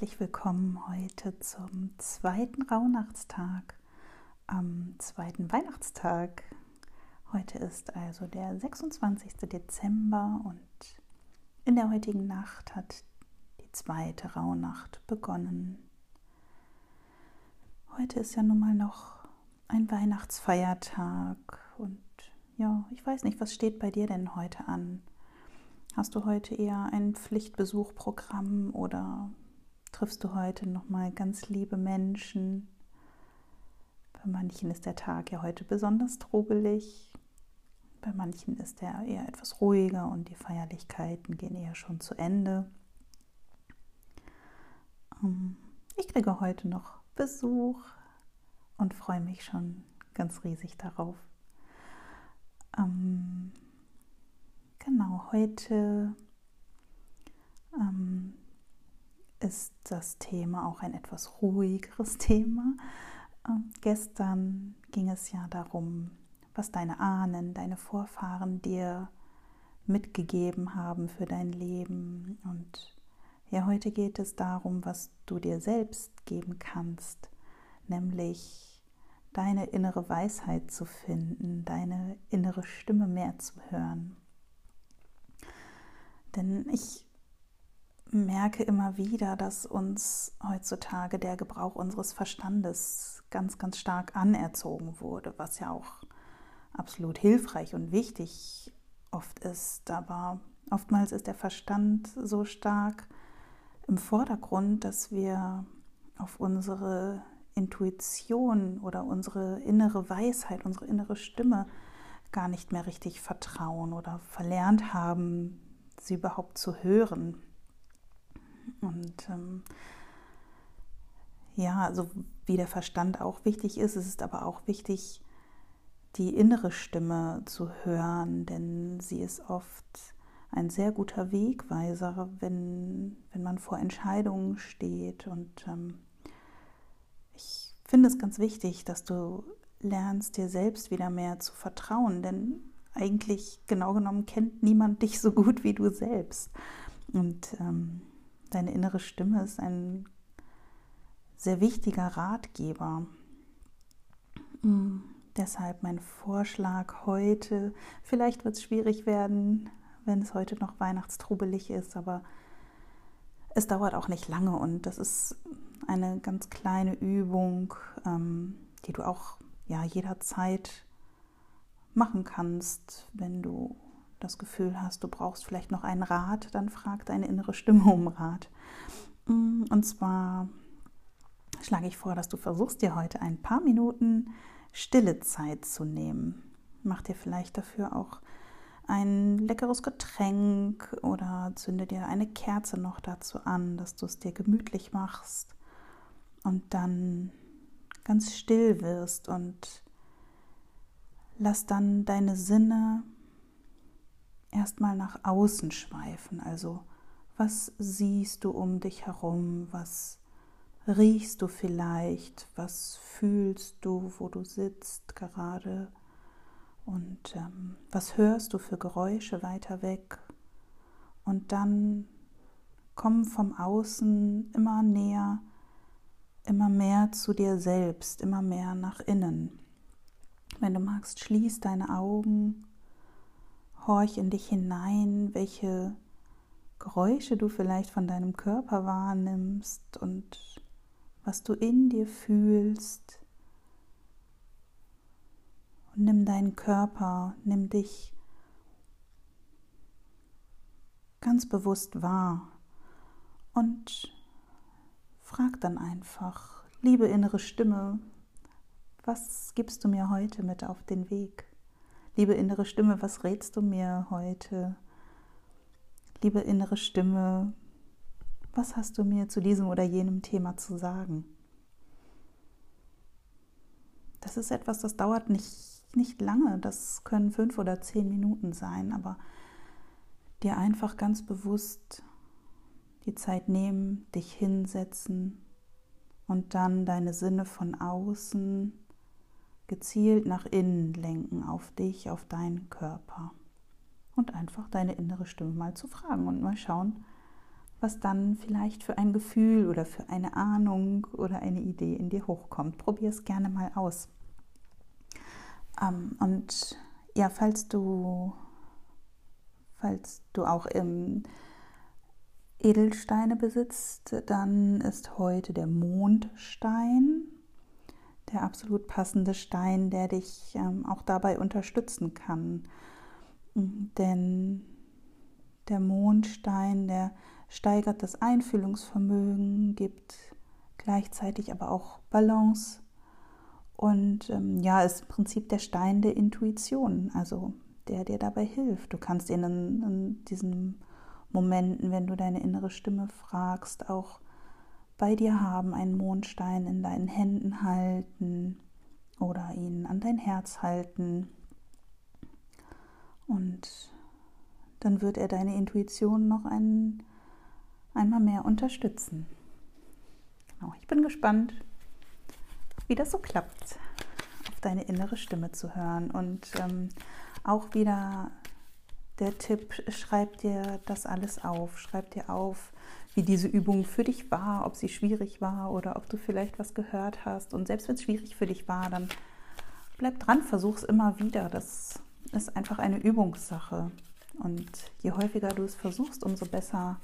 herzlich willkommen heute zum zweiten Rauhnachtstag, am zweiten Weihnachtstag. Heute ist also der 26. Dezember und in der heutigen Nacht hat die zweite Rauhnacht begonnen. Heute ist ja nun mal noch ein Weihnachtsfeiertag und ja, ich weiß nicht, was steht bei dir denn heute an? Hast du heute eher ein Pflichtbesuchprogramm oder triffst du heute noch mal ganz liebe Menschen? Bei manchen ist der Tag ja heute besonders trubelig. Bei manchen ist er eher etwas ruhiger und die Feierlichkeiten gehen eher schon zu Ende. Ähm, ich kriege heute noch Besuch und freue mich schon ganz riesig darauf. Ähm, genau, heute ähm, ist das Thema auch ein etwas ruhigeres Thema. Ähm, gestern ging es ja darum, was deine Ahnen, deine Vorfahren dir mitgegeben haben für dein Leben. Und ja, heute geht es darum, was du dir selbst geben kannst, nämlich deine innere Weisheit zu finden, deine innere Stimme mehr zu hören. Denn ich merke immer wieder, dass uns heutzutage der Gebrauch unseres Verstandes ganz, ganz stark anerzogen wurde, was ja auch absolut hilfreich und wichtig oft ist. Aber oftmals ist der Verstand so stark im Vordergrund, dass wir auf unsere Intuition oder unsere innere Weisheit, unsere innere Stimme gar nicht mehr richtig vertrauen oder verlernt haben, sie überhaupt zu hören. Und ähm, ja, also wie der Verstand auch wichtig ist, ist es aber auch wichtig, die innere Stimme zu hören, denn sie ist oft ein sehr guter Wegweiser, wenn, wenn man vor Entscheidungen steht. Und ähm, ich finde es ganz wichtig, dass du lernst, dir selbst wieder mehr zu vertrauen, denn eigentlich genau genommen kennt niemand dich so gut wie du selbst. Und ähm, deine innere Stimme ist ein sehr wichtiger Ratgeber. Mhm. Deshalb mein Vorschlag heute. Vielleicht wird es schwierig werden, wenn es heute noch weihnachtstrubelig ist, aber es dauert auch nicht lange und das ist eine ganz kleine Übung, ähm, die du auch ja jederzeit machen kannst, wenn du das Gefühl hast, du brauchst vielleicht noch einen Rat, dann frag deine innere Stimme um Rat. Mm, und zwar schlage ich vor, dass du versuchst, dir heute ein paar Minuten stille Zeit zu nehmen. Mach dir vielleicht dafür auch ein leckeres Getränk oder zünde dir eine Kerze noch dazu an, dass du es dir gemütlich machst und dann ganz still wirst und lass dann deine Sinne erstmal nach außen schweifen. Also was siehst du um dich herum? Was riechst du vielleicht? Was fühlst du, wo du sitzt gerade? Und ähm, was hörst du für Geräusche weiter weg? Und dann komm vom Außen immer näher, immer mehr zu dir selbst, immer mehr nach innen. Wenn du magst, schließ deine Augen Horch in dich hinein, welche Geräusche du vielleicht von deinem Körper wahrnimmst und was du in dir fühlst. Und nimm deinen Körper, nimm dich ganz bewusst wahr und frag dann einfach, liebe innere Stimme, was gibst du mir heute mit auf den Weg? Liebe innere Stimme, was rätst du mir heute? Liebe innere Stimme, was hast du mir zu diesem oder jenem Thema zu sagen? Das ist etwas, das dauert nicht, nicht lange, das können fünf oder zehn Minuten sein, aber dir einfach ganz bewusst die Zeit nehmen, dich hinsetzen und dann deine Sinne von außen gezielt nach innen lenken, auf dich, auf deinen Körper. Und einfach deine innere Stimme mal zu fragen und mal schauen, was dann vielleicht für ein Gefühl oder für eine Ahnung oder eine Idee in dir hochkommt. Probier es gerne mal aus. Ähm, und ja, falls du, falls du auch im Edelsteine besitzt, dann ist heute der Mondstein der absolut passende Stein, der dich ähm, auch dabei unterstützen kann. Denn der Mondstein, der steigert das Einfühlungsvermögen, gibt gleichzeitig aber auch Balance und ähm, ja, ist im Prinzip der Stein der Intuition, also der dir dabei hilft. Du kannst ihn in, in diesen Momenten, wenn du deine innere Stimme fragst, auch bei dir haben, einen Mondstein in deinen Händen halten oder ihn an dein Herz halten. Und dann wird er deine Intuition noch ein, einmal mehr unterstützen. Genau, ich bin gespannt, wie das so klappt, auf deine innere Stimme zu hören. Und ähm, auch wieder der Tipp, schreib dir das alles auf. Schreib dir auf, wie diese Übung für dich war, ob sie schwierig war oder ob du vielleicht was gehört hast. Und selbst wenn es schwierig für dich war, dann bleib dran, versuch es immer wieder. Das ist einfach eine Übungssache. Und je häufiger du es versuchst, umso besser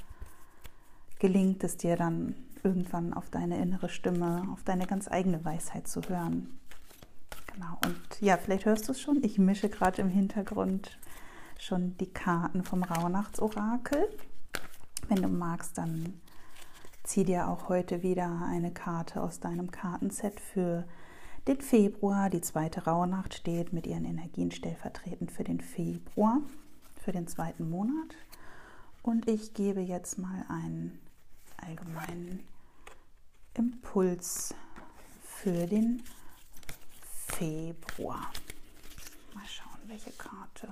gelingt es dir dann irgendwann auf deine innere Stimme, auf deine ganz eigene Weisheit zu hören. Genau. Und ja, vielleicht hörst du es schon. Ich mische gerade im Hintergrund schon die Karten vom Rauhnachtsorakel. Wenn du magst, dann zieh dir auch heute wieder eine Karte aus deinem Kartenset für den Februar. Die zweite Rauhnacht steht mit ihren Energien stellvertretend für den Februar, für den zweiten Monat. Und ich gebe jetzt mal einen allgemeinen Impuls für den Februar. Mal schauen, welche Karte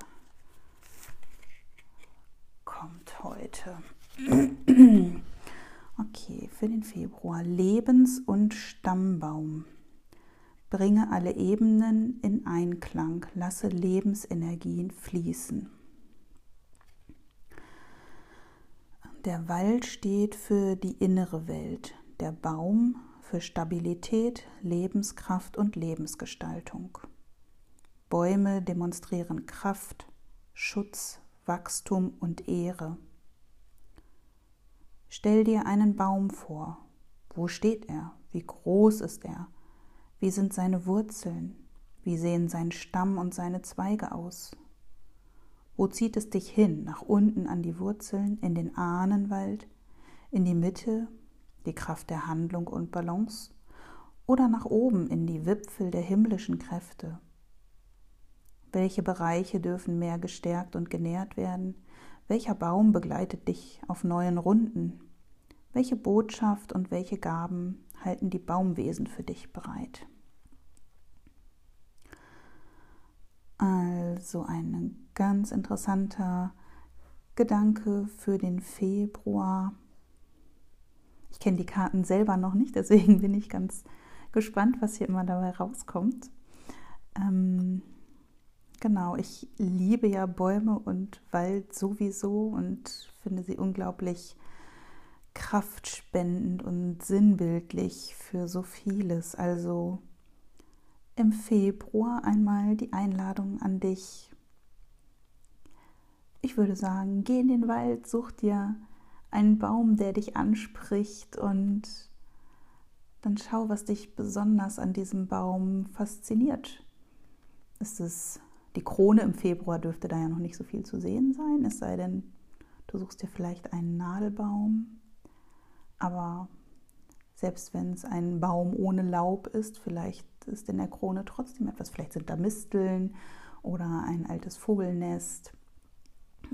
kommt heute. Okay, für den Februar. Lebens- und Stammbaum. Bringe alle Ebenen in Einklang, lasse Lebensenergien fließen. Der Wald steht für die innere Welt, der Baum für Stabilität, Lebenskraft und Lebensgestaltung. Bäume demonstrieren Kraft, Schutz, Wachstum und Ehre. Stell dir einen Baum vor. Wo steht er? Wie groß ist er? Wie sind seine Wurzeln? Wie sehen sein Stamm und seine Zweige aus? Wo zieht es dich hin? Nach unten an die Wurzeln, in den Ahnenwald, in die Mitte, die Kraft der Handlung und Balance, oder nach oben in die Wipfel der himmlischen Kräfte? Welche Bereiche dürfen mehr gestärkt und genährt werden? Welcher Baum begleitet dich auf neuen Runden? Welche Botschaft und welche Gaben halten die Baumwesen für dich bereit? Also ein ganz interessanter Gedanke für den Februar. Ich kenne die Karten selber noch nicht, deswegen bin ich ganz gespannt, was hier immer dabei rauskommt. Ähm, Genau, ich liebe ja Bäume und Wald sowieso und finde sie unglaublich kraftspendend und sinnbildlich für so vieles. Also im Februar einmal die Einladung an dich. Ich würde sagen, geh in den Wald, such dir einen Baum, der dich anspricht und dann schau, was dich besonders an diesem Baum fasziniert. Ist es die Krone im Februar dürfte da ja noch nicht so viel zu sehen sein, es sei denn, du suchst dir vielleicht einen Nadelbaum. Aber selbst wenn es ein Baum ohne Laub ist, vielleicht ist in der Krone trotzdem etwas. Vielleicht sind da Misteln oder ein altes Vogelnest.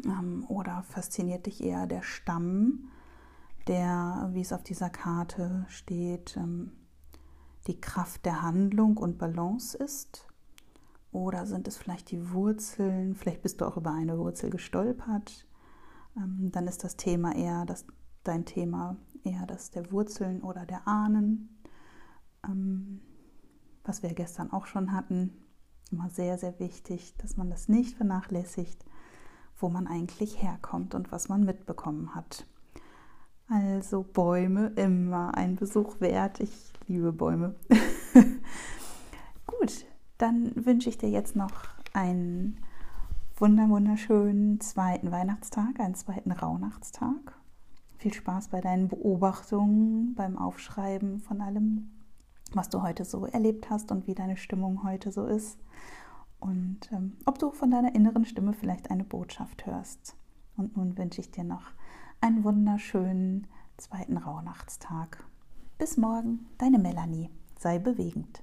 Ähm, oder fasziniert dich eher der Stamm, der, wie es auf dieser Karte steht, ähm, die Kraft der Handlung und Balance ist. Oder sind es vielleicht die Wurzeln? Vielleicht bist du auch über eine Wurzel gestolpert. Ähm, dann ist das Thema eher das, dein Thema eher das der Wurzeln oder der Ahnen. Ähm, was wir gestern auch schon hatten. Immer sehr, sehr wichtig, dass man das nicht vernachlässigt, wo man eigentlich herkommt und was man mitbekommen hat. Also Bäume immer ein Besuch wert. Ich liebe Bäume. Gut, dann wünsche ich dir jetzt noch einen wunderschönen zweiten Weihnachtstag, einen zweiten Rauhnachtstag. Viel Spaß bei deinen Beobachtungen, beim Aufschreiben von allem, was du heute so erlebt hast und wie deine Stimmung heute so ist. Und ähm, ob du von deiner inneren Stimme vielleicht eine Botschaft hörst. Und nun wünsche ich dir noch einen wunderschönen zweiten Rauhnachtstag. Bis morgen, deine Melanie. Sei bewegend.